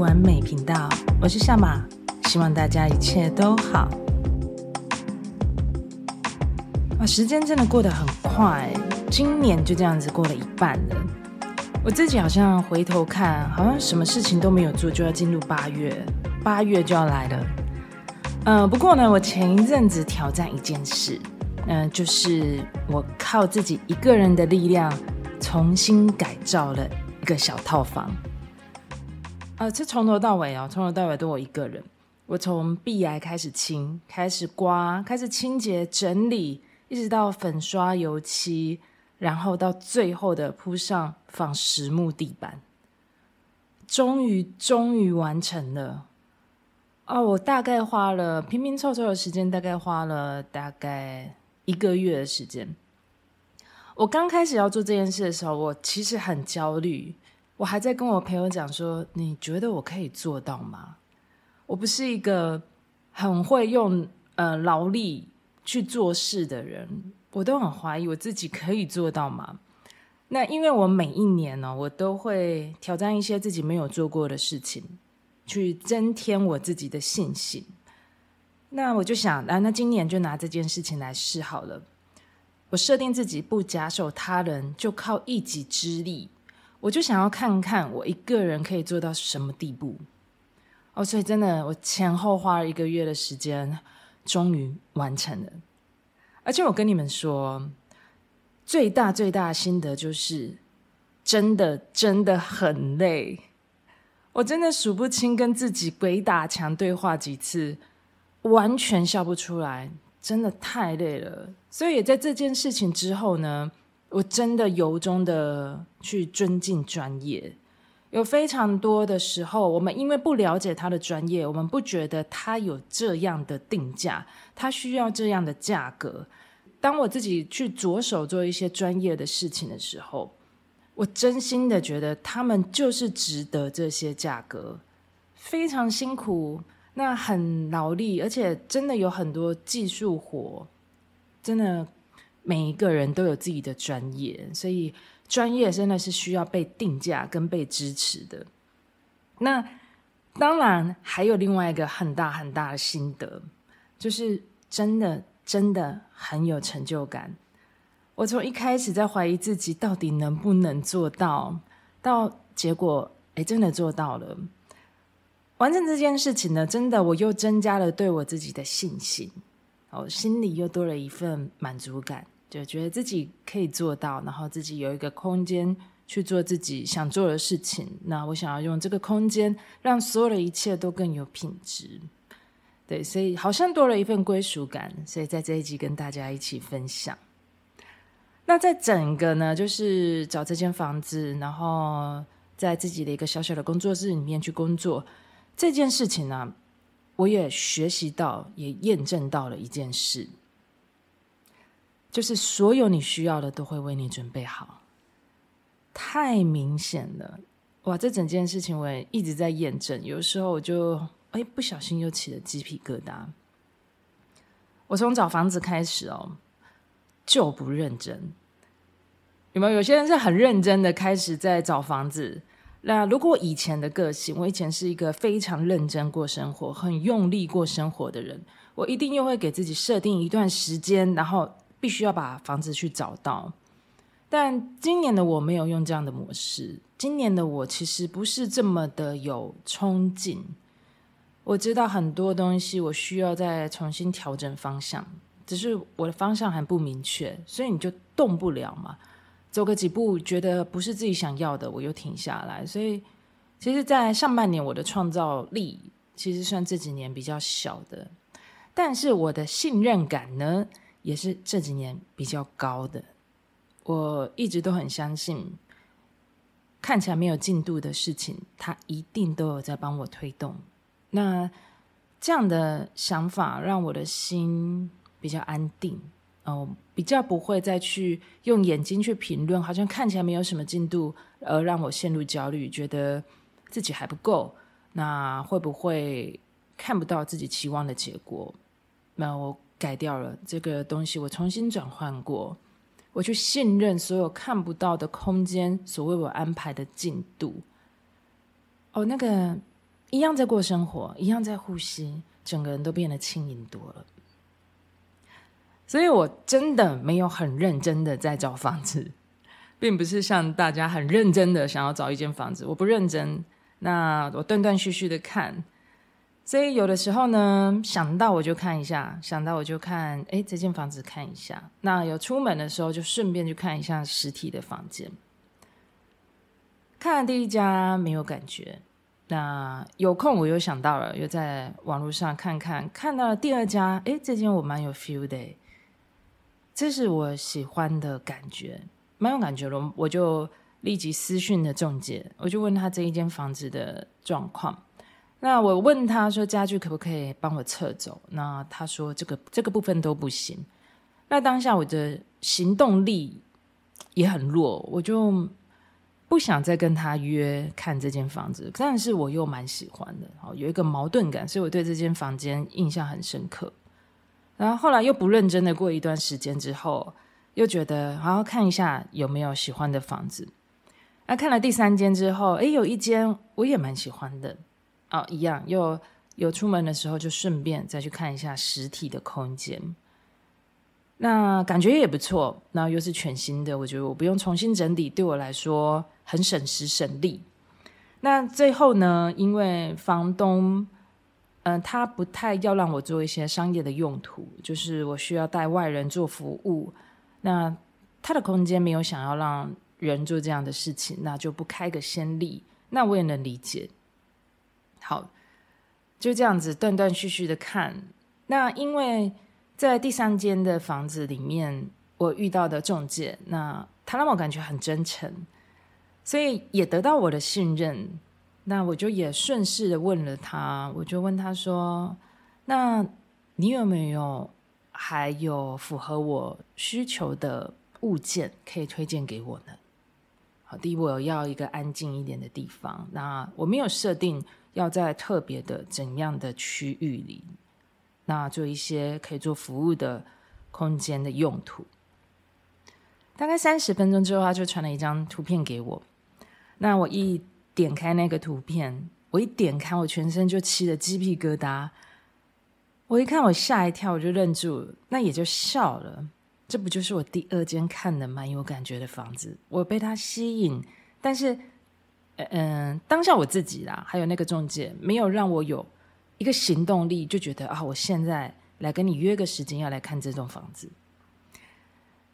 完美频道，我是夏玛，希望大家一切都好。啊，时间真的过得很快，今年就这样子过了一半了。我自己好像回头看，好像什么事情都没有做，就要进入八月，八月就要来了。嗯、不过呢，我前一阵子挑战一件事，嗯、就是我靠自己一个人的力量，重新改造了一个小套房。呃，这从头到尾哦，从头到尾都我一个人。我从壁癌开始清，开始刮，开始清洁整理，一直到粉刷油漆，然后到最后的铺上仿实木地板，终于终于完成了。哦，我大概花了拼拼凑凑的时间，大概花了大概一个月的时间。我刚开始要做这件事的时候，我其实很焦虑。我还在跟我朋友讲说：“你觉得我可以做到吗？”我不是一个很会用呃劳力去做事的人，我都很怀疑我自己可以做到吗？那因为我每一年呢，我都会挑战一些自己没有做过的事情，去增添我自己的信心。那我就想啊，那今年就拿这件事情来试好了。我设定自己不假手他人，就靠一己之力。我就想要看看我一个人可以做到什么地步哦，所以真的，我前后花了一个月的时间，终于完成了。而且我跟你们说，最大最大的心得就是，真的真的很累。我真的数不清跟自己鬼打墙对话几次，完全笑不出来，真的太累了。所以也在这件事情之后呢。我真的由衷的去尊敬专业，有非常多的时候，我们因为不了解他的专业，我们不觉得他有这样的定价，他需要这样的价格。当我自己去着手做一些专业的事情的时候，我真心的觉得他们就是值得这些价格，非常辛苦，那很劳力，而且真的有很多技术活，真的。每一个人都有自己的专业，所以专业真的是需要被定价跟被支持的。那当然还有另外一个很大很大的心得，就是真的真的很有成就感。我从一开始在怀疑自己到底能不能做到，到结果哎真的做到了，完成这件事情呢，真的我又增加了对我自己的信心。哦，心里又多了一份满足感，就觉得自己可以做到，然后自己有一个空间去做自己想做的事情。那我想要用这个空间，让所有的一切都更有品质。对，所以好像多了一份归属感，所以在这一集跟大家一起分享。那在整个呢，就是找这间房子，然后在自己的一个小小的工作室里面去工作这件事情呢。我也学习到，也验证到了一件事，就是所有你需要的都会为你准备好。太明显了，哇！这整件事情我也一直在验证，有时候我就哎不小心又起了鸡皮疙瘩。我从找房子开始哦，就不认真。有没有？有些人是很认真的开始在找房子。那如果以前的个性，我以前是一个非常认真过生活、很用力过生活的人，我一定又会给自己设定一段时间，然后必须要把房子去找到。但今年的我没有用这样的模式，今年的我其实不是这么的有冲劲。我知道很多东西我需要再重新调整方向，只是我的方向还不明确，所以你就动不了嘛。走个几步，觉得不是自己想要的，我又停下来。所以，其实，在上半年，我的创造力其实算这几年比较小的，但是我的信任感呢，也是这几年比较高的。我一直都很相信，看起来没有进度的事情，它一定都有在帮我推动。那这样的想法让我的心比较安定。哦，比较不会再去用眼睛去评论，好像看起来没有什么进度，而让我陷入焦虑，觉得自己还不够。那会不会看不到自己期望的结果？那我改掉了这个东西，我重新转换过，我去信任所有看不到的空间所为我安排的进度。哦，那个一样在过生活，一样在呼吸，整个人都变得轻盈多了。所以我真的没有很认真的在找房子，并不是像大家很认真的想要找一间房子。我不认真，那我断断续续的看。所以有的时候呢，想到我就看一下，想到我就看，哎，这间房子看一下。那有出门的时候就顺便去看一下实体的房间。看了第一家没有感觉，那有空我又想到了，又在网络上看看，看到了第二家，哎，这间我蛮有 feel 的，这是我喜欢的感觉，蛮有感觉的，我就立即私讯的仲介，我就问他这一间房子的状况。那我问他说，家具可不可以帮我撤走？那他说这个这个部分都不行。那当下我的行动力也很弱，我就不想再跟他约看这间房子。但是我又蛮喜欢的，好，有一个矛盾感，所以我对这间房间印象很深刻。然后后来又不认真的过一段时间之后，又觉得好好看一下有没有喜欢的房子。那看了第三间之后，诶，有一间我也蛮喜欢的。哦，一样，又有出门的时候就顺便再去看一下实体的空间，那感觉也不错。那又是全新的，我觉得我不用重新整理，对我来说很省时省力。那最后呢，因为房东，嗯、他不太要让我做一些商业的用途，就是我需要带外人做服务，那他的空间没有想要让人做这样的事情，那就不开个先例。那我也能理解。好，就这样子断断续续的看。那因为在第三间的房子里面，我遇到的中介，那他让我感觉很真诚，所以也得到我的信任。那我就也顺势的问了他，我就问他说：“那你有没有还有符合我需求的物件可以推荐给我呢？”好，第一，我要一个安静一点的地方。那我没有设定。要在特别的怎样的区域里，那做一些可以做服务的空间的用途。大概三十分钟之后，他就传了一张图片给我。那我一点开那个图片，我一点开，我全身就起了鸡皮疙瘩。我一看，我吓一跳，我就愣住，那也就笑了。这不就是我第二间看的蛮有感觉的房子？我被它吸引，但是。嗯，当下我自己啦，还有那个中介，没有让我有一个行动力，就觉得啊，我现在来跟你约个时间要来看这栋房子。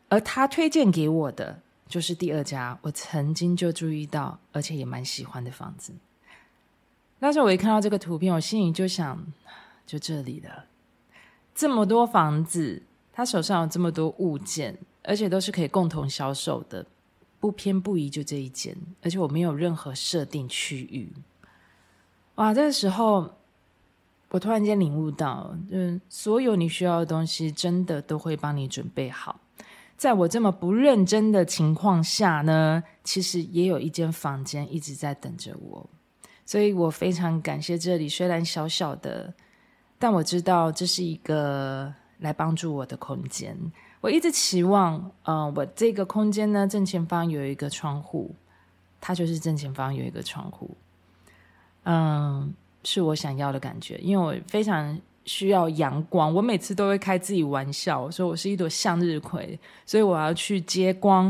而他推荐给我的就是第二家，我曾经就注意到，而且也蛮喜欢的房子。那时候我一看到这个图片，我心里就想，就这里了，这么多房子，他手上有这么多物件，而且都是可以共同销售的。不偏不倚，就这一间，而且我没有任何设定区域。哇，这个时候我突然间领悟到，嗯，所有你需要的东西，真的都会帮你准备好。在我这么不认真的情况下呢，其实也有一间房间一直在等着我，所以我非常感谢这里。虽然小小的，但我知道这是一个来帮助我的空间。我一直期望，嗯、我这个空间呢，正前方有一个窗户，它就是正前方有一个窗户，嗯，是我想要的感觉，因为我非常需要阳光。我每次都会开自己玩笑，说我是一朵向日葵，所以我要去接光，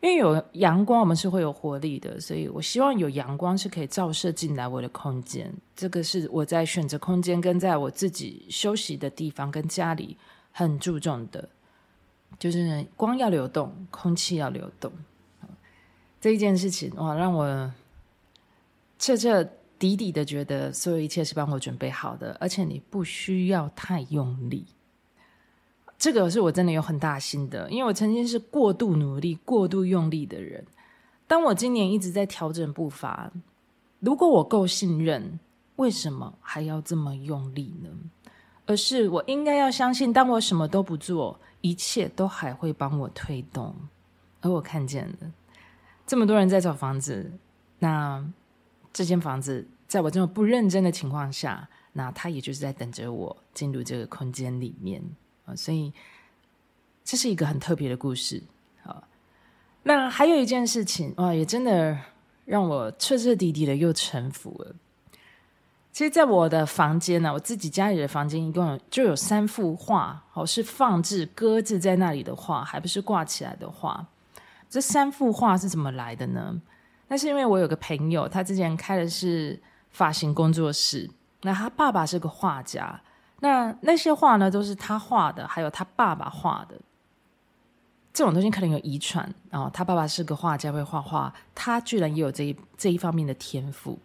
因为有阳光，我们是会有活力的，所以我希望有阳光是可以照射进来我的空间。这个是我在选择空间跟在我自己休息的地方跟家里很注重的。就是光要流动，空气要流动，这一件事情哇，让我彻彻底底的觉得所有一切是帮我准备好的，而且你不需要太用力。这个是我真的有很大心得，因为我曾经是过度努力、过度用力的人。当我今年一直在调整步伐，如果我够信任，为什么还要这么用力呢？而是我应该要相信，当我什么都不做。一切都还会帮我推动，而我看见了这么多人在找房子，那这间房子在我这么不认真的情况下，那它也就是在等着我进入这个空间里面啊，所以这是一个很特别的故事啊。那还有一件事情啊，也真的让我彻彻底底的又臣服了。其实，在我的房间呢，我自己家里的房间一共有就有三幅画，哦，是放置搁置在那里的画，还不是挂起来的画。这三幅画是怎么来的呢？那是因为我有个朋友，他之前开的是发型工作室，那他爸爸是个画家，那那些画呢都是他画的，还有他爸爸画的。这种东西可能有遗传，哦他爸爸是个画家，会画画，他居然也有这一这一方面的天赋。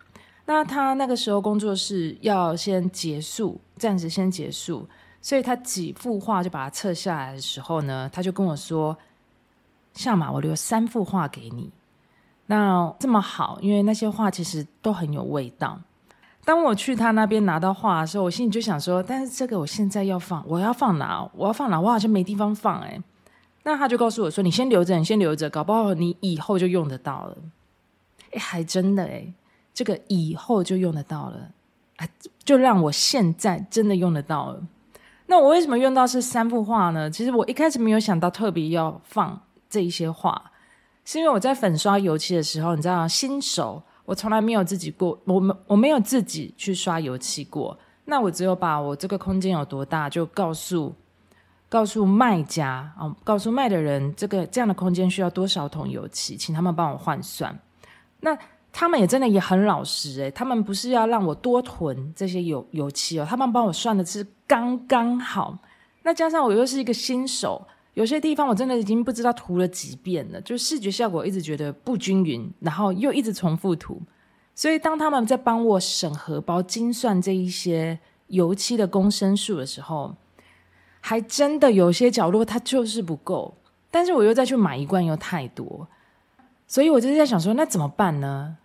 那他那个时候工作室要先结束，暂时先结束，所以他几幅画就把它撤下来的时候呢，他就跟我说：“夏马，我留三幅画给你。”那这么好，因为那些画其实都很有味道。当我去他那边拿到画的时候，我心里就想说：“但是这个我现在要放，我要放哪？我要放哪？我好像没地方放。”哎，那他就告诉我说：“你先留着，你先留着，搞不好你以后就用得到了。”哎，还真的哎。这个以后就用得到了，啊，就让我现在真的用得到了。那我为什么用到是三幅画呢？其实我一开始没有想到特别要放这一些画，是因为我在粉刷油漆的时候，你知道，新手我从来没有自己过，我没我没有自己去刷油漆过。那我只有把我这个空间有多大，就告诉告诉卖家啊，告诉卖的人，这个这样的空间需要多少桶油漆，请他们帮我换算。那他们也真的也很老实诶，他们不是要让我多囤这些油油漆哦，他们帮我算的是刚刚好。那加上我又是一个新手，有些地方我真的已经不知道涂了几遍了，就视觉效果一直觉得不均匀，然后又一直重复涂。所以当他们在帮我审核包精算这一些油漆的公升数的时候，还真的有些角落它就是不够，但是我又再去买一罐又太多，所以我就是在想说，那怎么办呢？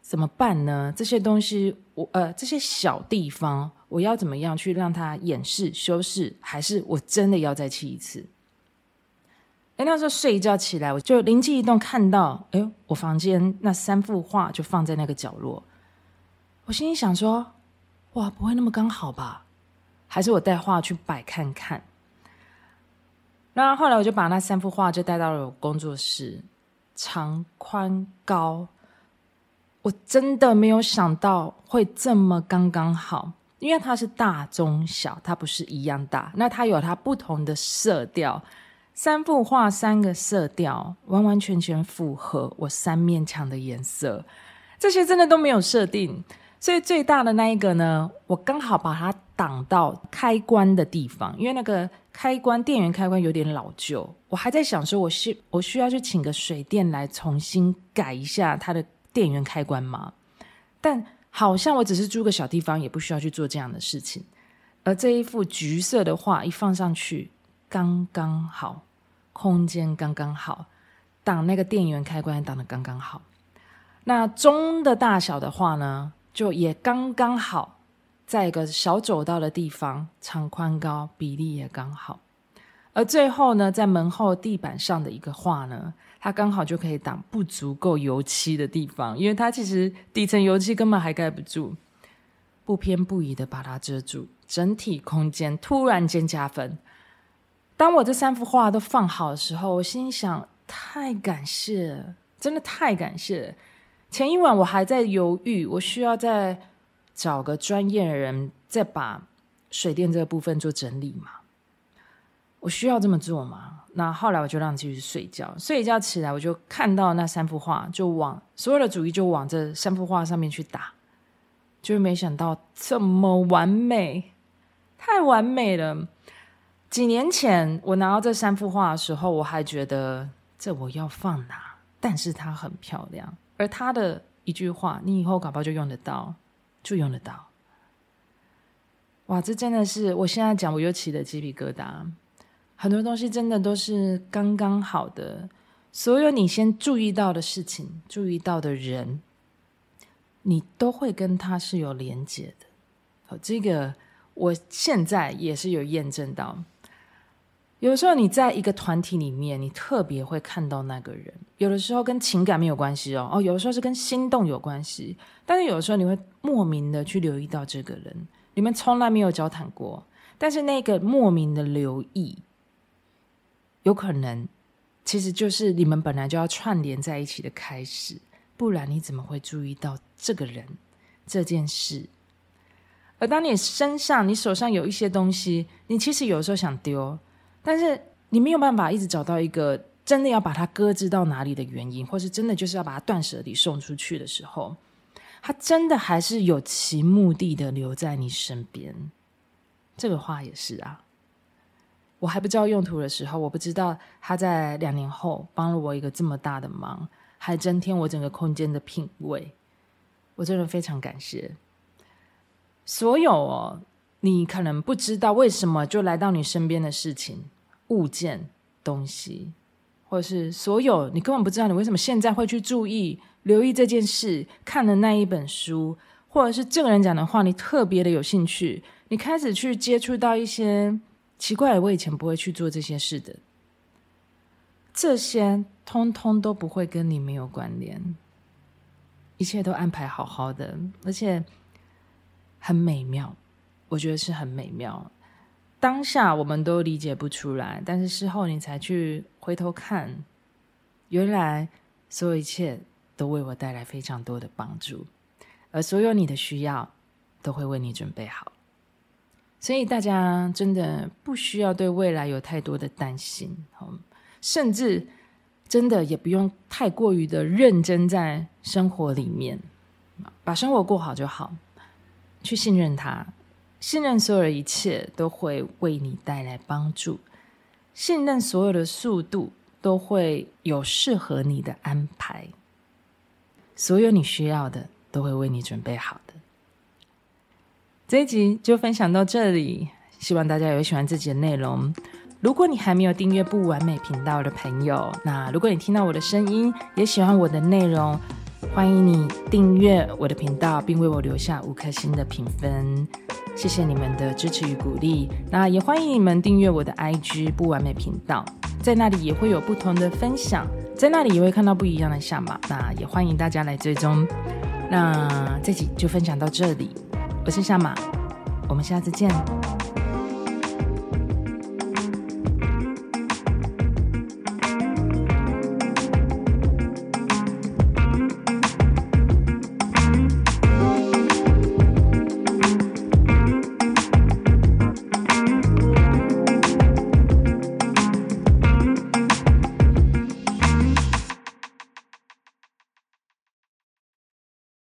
怎么办呢？这些东西，我呃，这些小地方，我要怎么样去让它掩饰、修饰？还是我真的要再漆一次？哎，那时候睡一觉起来，我就灵机一动，看到，哎，我房间那三幅画就放在那个角落。我心里想说，哇，不会那么刚好吧？还是我带画去摆看看？那后来我就把那三幅画就带到了我工作室，长、宽、高。我真的没有想到会这么刚刚好，因为它是大中小，它不是一样大。那它有它不同的色调，三幅画三个色调，完完全全符合我三面墙的颜色。这些真的都没有设定，所以最大的那一个呢，我刚好把它挡到开关的地方，因为那个开关电源开关有点老旧，我还在想说，我需我需要去请个水电来重新改一下它的。电源开关吗？但好像我只是租个小地方，也不需要去做这样的事情。而这一幅橘色的画一放上去，刚刚好，空间刚刚好，挡那个电源开关挡得刚刚好。那中的大小的话呢，就也刚刚好，在一个小走道的地方，长宽高比例也刚好。而最后呢，在门后地板上的一个画呢，它刚好就可以挡不足够油漆的地方，因为它其实底层油漆根本还盖不住，不偏不倚的把它遮住，整体空间突然间加分。当我这三幅画都放好的时候，我心想：太感谢，真的太感谢。前一晚我还在犹豫，我需要再找个专业的人再把水电这个部分做整理嘛。我需要这么做吗？那后来我就让继续睡觉，睡一觉起来，我就看到那三幅画，就往所有的主意就往这三幅画上面去打，就没想到这么完美，太完美了。几年前我拿到这三幅画的时候，我还觉得这我要放哪？但是它很漂亮，而它的一句话，你以后搞不好就用得到，就用得到。哇，这真的是我现在讲，我又起了鸡皮疙瘩。很多东西真的都是刚刚好的，所有你先注意到的事情、注意到的人，你都会跟他是有连结的。好，这个我现在也是有验证到。有的时候你在一个团体里面，你特别会看到那个人。有的时候跟情感没有关系哦，哦，有的时候是跟心动有关系。但是有的时候你会莫名的去留意到这个人，你们从来没有交谈过，但是那个莫名的留意。有可能，其实就是你们本来就要串联在一起的开始，不然你怎么会注意到这个人、这件事？而当你身上、你手上有一些东西，你其实有时候想丢，但是你没有办法一直找到一个真的要把它搁置到哪里的原因，或是真的就是要把它断舍离送出去的时候，它真的还是有其目的的留在你身边。这个话也是啊。我还不知道用途的时候，我不知道他在两年后帮了我一个这么大的忙，还增添我整个空间的品味，我真的非常感谢。所有哦，你可能不知道为什么就来到你身边的事情、物件、东西，或者是所有你根本不知道你为什么现在会去注意、留意这件事、看的那一本书，或者是这个人讲的话，你特别的有兴趣，你开始去接触到一些。奇怪，我以前不会去做这些事的，这些通通都不会跟你没有关联，一切都安排好好的，而且很美妙，我觉得是很美妙。当下我们都理解不出来，但是事后你才去回头看，原来所有一切都为我带来非常多的帮助，而所有你的需要都会为你准备好。所以大家真的不需要对未来有太多的担心，甚至真的也不用太过于的认真在生活里面，把生活过好就好，去信任他，信任所有的一切都会为你带来帮助，信任所有的速度都会有适合你的安排，所有你需要的都会为你准备好的。这一集就分享到这里，希望大家有喜欢自己的内容。如果你还没有订阅不完美频道的朋友，那如果你听到我的声音，也喜欢我的内容，欢迎你订阅我的频道，并为我留下五颗星的评分。谢谢你们的支持与鼓励。那也欢迎你们订阅我的 IG 不完美频道，在那里也会有不同的分享，在那里也会看到不一样的夏马。那也欢迎大家来追踪。那这集就分享到这里。我是夏马，我们下次见。